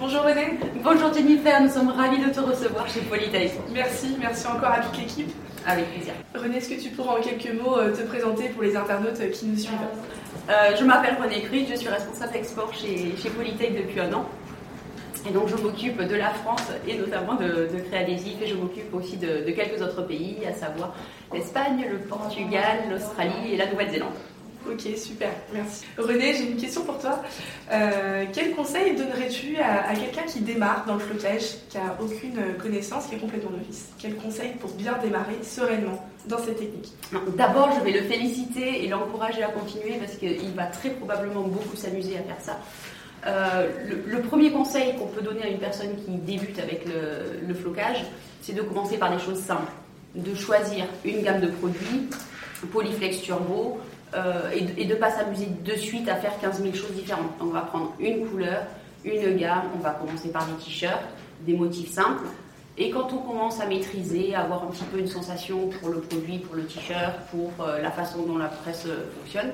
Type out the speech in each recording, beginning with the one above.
Bonjour Jennifer, nous sommes ravis de te recevoir chez Polytape. Merci, merci encore à toute l'équipe. Avec plaisir. René, est-ce que tu pourras en quelques mots euh, te présenter pour les internautes qui nous suivent euh, Je m'appelle René Cruz, je suis responsable export chez, chez Polytape depuis un an. Et donc je m'occupe de la France et notamment de, de Créadésif et je m'occupe aussi de, de quelques autres pays, à savoir l'Espagne, le Portugal, l'Australie et la Nouvelle-Zélande. Ok, super, merci. René, j'ai une question pour toi. Euh, quel conseil donnerais-tu à, quelqu'un qui démarre dans le flocage, qui a aucune connaissance, qui est complètement novice? Quel conseil pour bien démarrer sereinement dans cette technique? D'abord, je vais le féliciter et l'encourager à continuer parce qu'il va très probablement beaucoup s'amuser à faire ça. Euh, le, premier conseil qu'on peut donner à une personne qui débute avec le, le flocage, c'est de commencer par des choses simples, de choisir une gamme de produits, Polyflex Turbo, euh, et, de ne pas s'amuser de suite à faire 15 000 choses différentes. on va prendre une couleur, une gamme, on va commencer par des t-shirts, des motifs simples. Et quand on commence à maîtriser, à avoir un petit peu une sensation pour le produit, pour le t-shirt, pour euh, la façon dont la presse euh, fonctionne,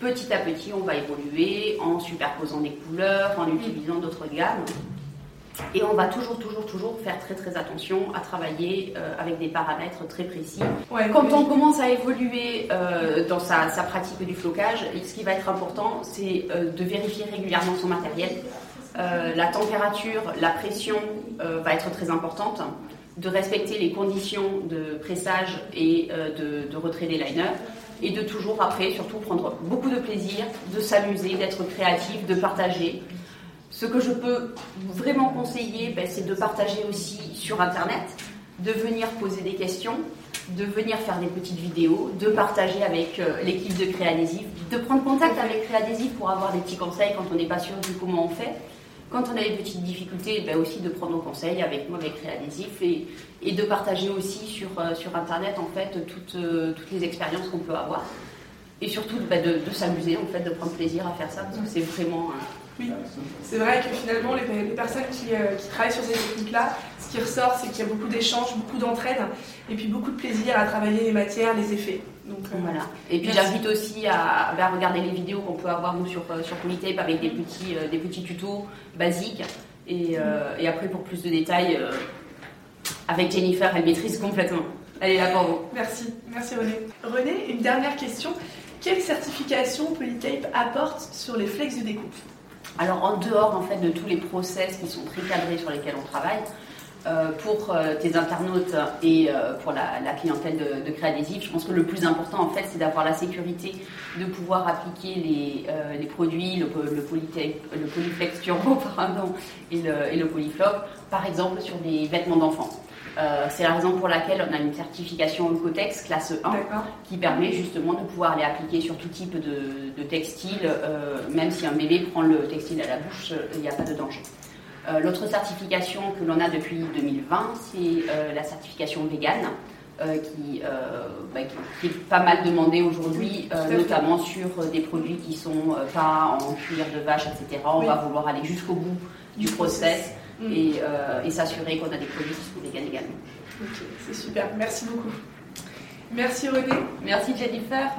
petit à petit, on va évoluer en superposant des couleurs, en utilisant d'autres gammes. Et on va toujours, toujours, toujours faire très, très attention à travailler euh, avec des paramètres très précis. Quand on commence à évoluer euh, dans sa, pratique du flocage, ce qui va être important, c'est euh, de vérifier régulièrement son matériel. la température, la pression va être très importante, de respecter les conditions de pressage et de, de retrait des liners et de toujours après surtout prendre beaucoup de plaisir, de s'amuser, d'être créatif, de partager. Ce que je peux vraiment conseiller, ben, c'est de partager aussi sur Internet, de venir poser des questions, de venir faire des petites vidéos, de partager avec euh, l'équipe de Créadésif, de prendre contact avec Créadésif pour avoir des petits conseils quand on n'est pas sûr de comment on fait. Quand on a des petites difficultés, ben aussi de prendre conseil avec moi, avec Créadésif, et, et de partager aussi sur, euh, sur Internet en fait toutes, euh, toutes les expériences qu'on peut avoir. Et surtout ben, de, de s'amuser, en fait, de prendre plaisir à faire ça, parce que c'est vraiment... Oui, c'est vrai que finalement, les, personnes euh, qui, travaillent sur ces techniques-là, ce qui ressort, c'est qu'il y a beaucoup d'échanges, beaucoup d'entraide, et puis beaucoup de plaisir à travailler les matières, les effets. Donc, euh, voilà. Et puis j'invite aussi à, regarder les vidéos qu'on peut avoir nous sur, euh, sur Polytape avec des petits, des petits tutos basiques. Et, et, après, pour plus de détails, avec Jennifer, elle maîtrise complètement. Elle est là pour vous. Merci, merci René. René, une dernière question. Quelle certification Polytape apporte sur les flex de découpe? Alors en dehors en fait de tous les process qui sont très cadrés sur lesquels on travaille, euh, pour euh, tes internautes et euh, pour la, clientèle de, de Créadésif, je pense que le plus important en fait c'est d'avoir la sécurité de pouvoir appliquer les, produits, le, le, le Polyflex Turbo et le, et le Polyflop, par exemple sur des vêtements d'enfants. Euh, c'est la raison pour laquelle on a une certification Ecotex classe 1 qui permet justement de pouvoir les appliquer sur tout type de, textile, euh, même si un bébé prend le textile à la bouche, euh, il n'y a pas de danger. L'autre certification que l'on a depuis 2020, c'est la certification vegan. Bah, qui, est pas mal demandée aujourd'hui, notamment sur des produits qui sont pas en cuir de vache, etc. On va vouloir aller jusqu'au bout du process Euh, et, s'assurer qu'on a des produits qui sont véganes également. Ok, c'est super. Merci beaucoup. Merci René. Merci Jennifer.